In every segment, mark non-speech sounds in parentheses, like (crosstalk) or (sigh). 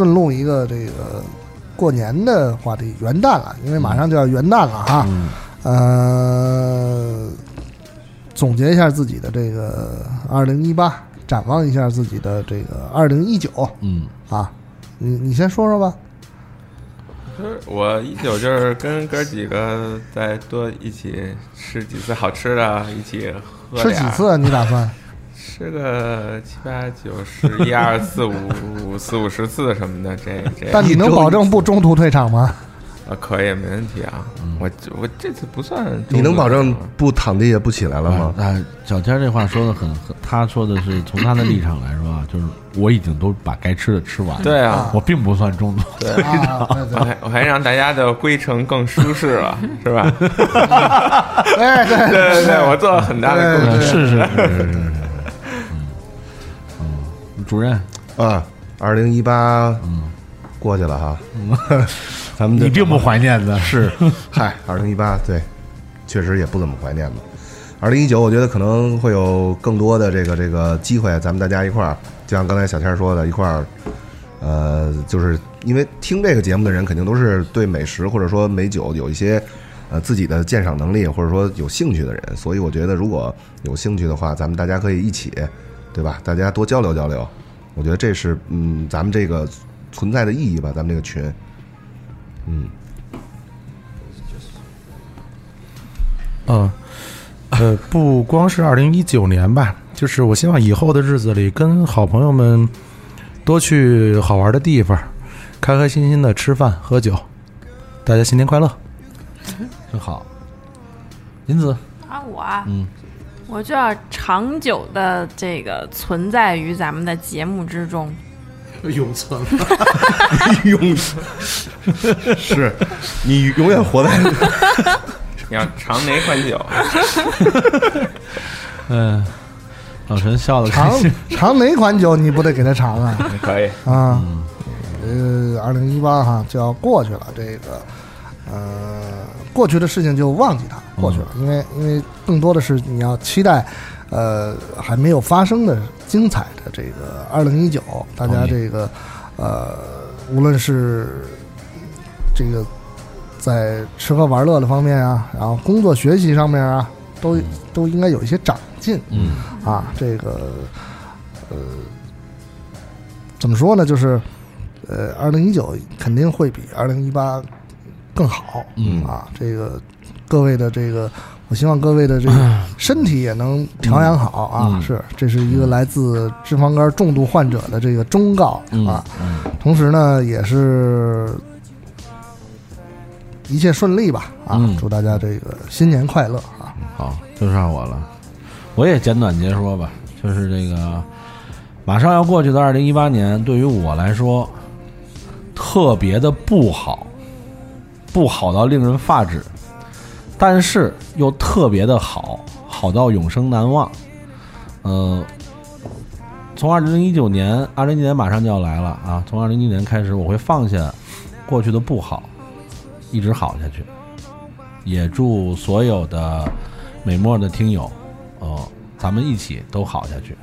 顺路一个这个过年的话题，元旦了，因为马上就要元旦了哈。嗯呃，总结一下自己的这个二零一八，展望一下自己的这个二零一九嗯啊。你你先说说吧。就是我一九就是跟哥几个再多一起吃几次好吃的，一起喝点吃几次啊？你打算？吃个七八九十一二四五五四五十次什么的，这这但你能保证不中途退场吗？啊可以没问题啊。我我这次不算，你能保证不躺地下不起来了吗？啊，小天这话说的很，很他说的是从他的立场来说啊，就是我已经都把该吃的吃完了，对啊，我并不算中途。退场，我还我还让大家的归程更舒适了，是吧？(laughs) 哎对对对对，我做了很大的贡对献。是是是是是主任，啊，二零一八过去了哈，咱们你并不怀念的。是，嗨，二零一八对，确实也不怎么怀念吧。二零一九，我觉得可能会有更多的这个这个机会，咱们大家一块儿，就像刚才小天说的，一块儿，呃，就是因为听这个节目的人肯定都是对美食或者说美酒有一些呃自己的鉴赏能力或者说有兴趣的人，所以我觉得如果有兴趣的话，咱们大家可以一起，对吧？大家多交流交流，我觉得这是嗯咱们这个存在的意义吧，咱们这个群，嗯。嗯，呃，不光是二零一九年吧，就是我希望以后的日子里，跟好朋友们多去好玩的地方，开开心心的吃饭喝酒，大家新年快乐！真好。银子，啊，我啊，嗯，我就要长久的这个存在于咱们的节目之中。永存。(laughs) 永存是你永远活在 (laughs) 你要尝哪款酒？(laughs) 嗯，老陈笑的开尝心。尝哪款酒你不得给他尝啊？可以，啊，呃，二零一八哈就要过去了，这个呃，过去的事情就忘记它，过去了，因为因为更多的是你要期待，呃，还没有发生的精彩的这个二零一九，大家这个呃，无论是这个在吃喝玩乐的方面啊，然后工作学习上面啊，都都应该有一些长进，嗯。啊，这个呃，怎么说呢？就是呃，二零一九肯定会比二零一八更好，嗯啊，这个各位的这个，我希望各位的这个身体也能调养好啊。嗯是，这是一个来自脂肪肝重度患者的这个忠告嗯啊。嗯同时呢，也是一切顺利吧啊！嗯祝大家这个新年快乐啊！好，就上我了。我也简短截说吧，就是这个马上要过去的二零一八年，对于我来说特别的不好，不好到令人发指，但是又特别的好，好到永生难忘。呃，从二零一九年，二零一九年马上就要来了啊！从二零一九年开始，我会放下过去的不好，一直好下去。也祝所有的美墨的听友，呃，咱们一起都好下去。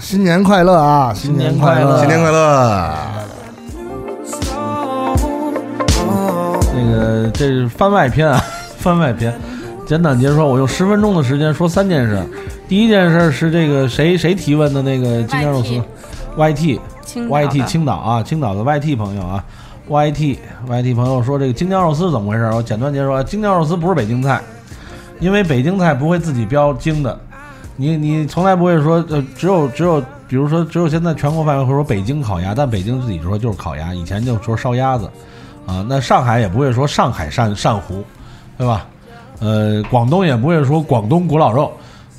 新年快乐啊！新年快快乐新年快乐！那个这是番外篇啊，(laughs) 番外篇。简短截说，我用十分钟的时间说三件事。第一件事是这个谁谁提问的那个京酱肉丝，YT 青岛 YT 的青岛啊，青岛的 YT 朋友啊，YT YT 朋友说这个京酱肉丝怎么回事？我简短截说，京酱肉丝不是北京菜，因为北京菜不会自己标京的，你你从来不会说呃，只有只有比如说只有现在全国范围会说北京烤鸭，但北京自己说就是烤鸭，以前就说烧鸭子啊，那上海也不会说上海鳝鳝糊，对吧？呃，广东也不会说广东古老肉，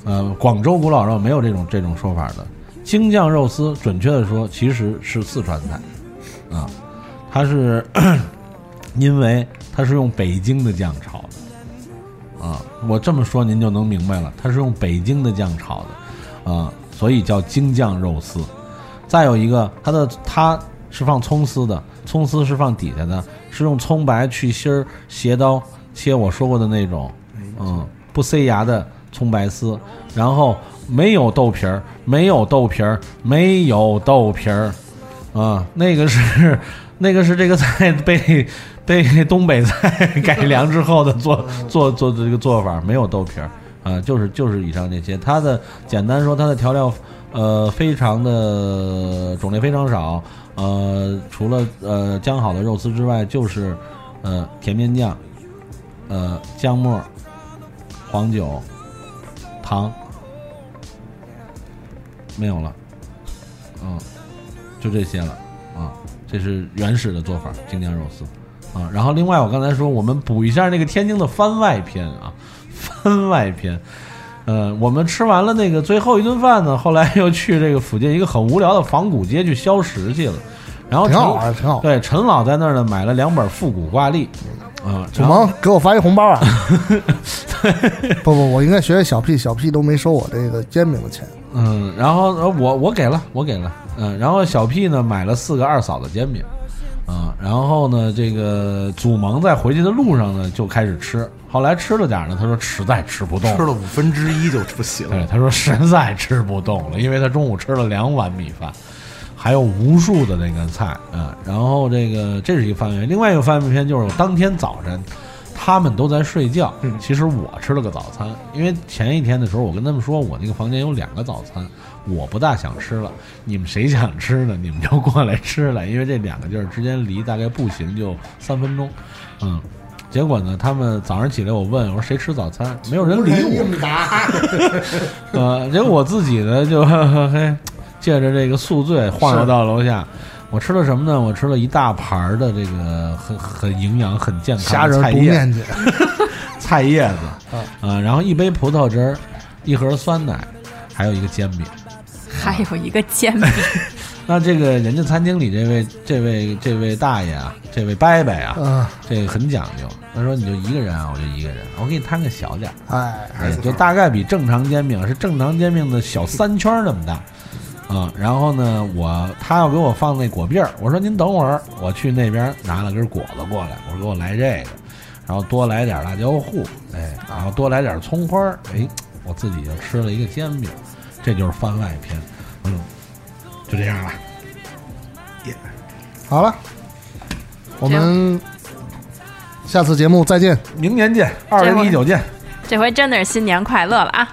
呃，广州古老肉没有这种这种说法的。京酱肉丝，准确的说，其实是四川菜，啊，它是 (clears throat) 因为它是用北京的酱炒，啊，我这么说您就能明白了，它是用北京的酱炒的，啊，所以叫京酱肉丝。再有一个，它的它是放葱丝的，葱丝是放底下的，是用葱白去芯儿，斜刀切我说过的那种，嗯，不塞牙的葱白丝，然后没有豆皮儿，没有豆皮儿，没有豆皮儿，啊，那个是那个是这个菜被被 (laughs) 东北菜 (laughs) 改良之后的做做做的这个做法，没有豆皮儿啊，就是就是以上这些。它的简单说，它的调料呃非常的种类非常少，呃，除了呃姜好的肉丝之外，就是呃甜面酱，呃姜末、黄酒、糖。没有了，嗯，就这些了，啊，这是原始的做法，京酱肉丝，啊，然后另外我刚才说，我们补一下那个天津的番外篇啊，番外篇，呃，我们吃完了那个最后一顿饭呢，后来又去这个附近一个很无聊的仿古街去消食去了，然后挺好玩，挺好。对，陈老在那儿呢买了两本复古挂历，啊，祖萌给我发一红包啊！(laughs) 不不，我应该学学小 P，小 P 都没收我这个煎饼的钱。嗯，然后呃，我我给了，我给了，嗯，然后小 P 呢买了四个二嫂的煎饼，啊，然后呢，这个祖蒙在回去的路上呢就开始吃，后来吃了点呢，他说实在吃不动，吃了五分之一就不行对，他说实在吃不动了，因为他中午吃了两碗米饭，还有无数的那个菜，嗯，然后这个这是一个番外篇，另外一个番外篇就是我当天早晨。他们都在睡觉，其实我吃了个早餐，因为前一天的时候我跟他们说我那个房间有两个早餐，我不大想吃了，你们谁想吃呢？你们就过来吃了，(laughs) 因为这两个地儿之间离大概步行就三分钟，嗯，结果呢，他们早上起来我问我说谁吃早餐，没有人理我，(laughs) (laughs) 呃，结果我自己呢就嘿借着这个宿醉晃悠到楼下。我吃了什么呢？我吃了一大盘儿的这个很很营养、很健康虾仁的菜叶不面筋，(laughs) 菜叶子，啊，然后一杯葡萄汁儿，一盒酸奶，还有一个煎饼。(laughs) 还有一个煎饼，(laughs) 那这个人家餐厅里这位这位这位大爷啊，这位伯伯啊，嗯，这个很讲究。他说你就一个人啊，我就一个人，我给你摊个小点儿，哎，哎，就大概比正常煎饼是正常煎饼的小三圈儿那么大。啊，然后呢，我他要给我放那果篦儿，我说您等会儿，我去那边拿了根果子过来，我说给我来这个，然后多来点辣椒糊，哎，然后多来点葱花儿，哎，我自己就吃了一个煎饼，这就是番外篇，嗯，就这样了。好了，我们下次节目再见。明年见，二零一九见。这回真的是新年快乐了啊！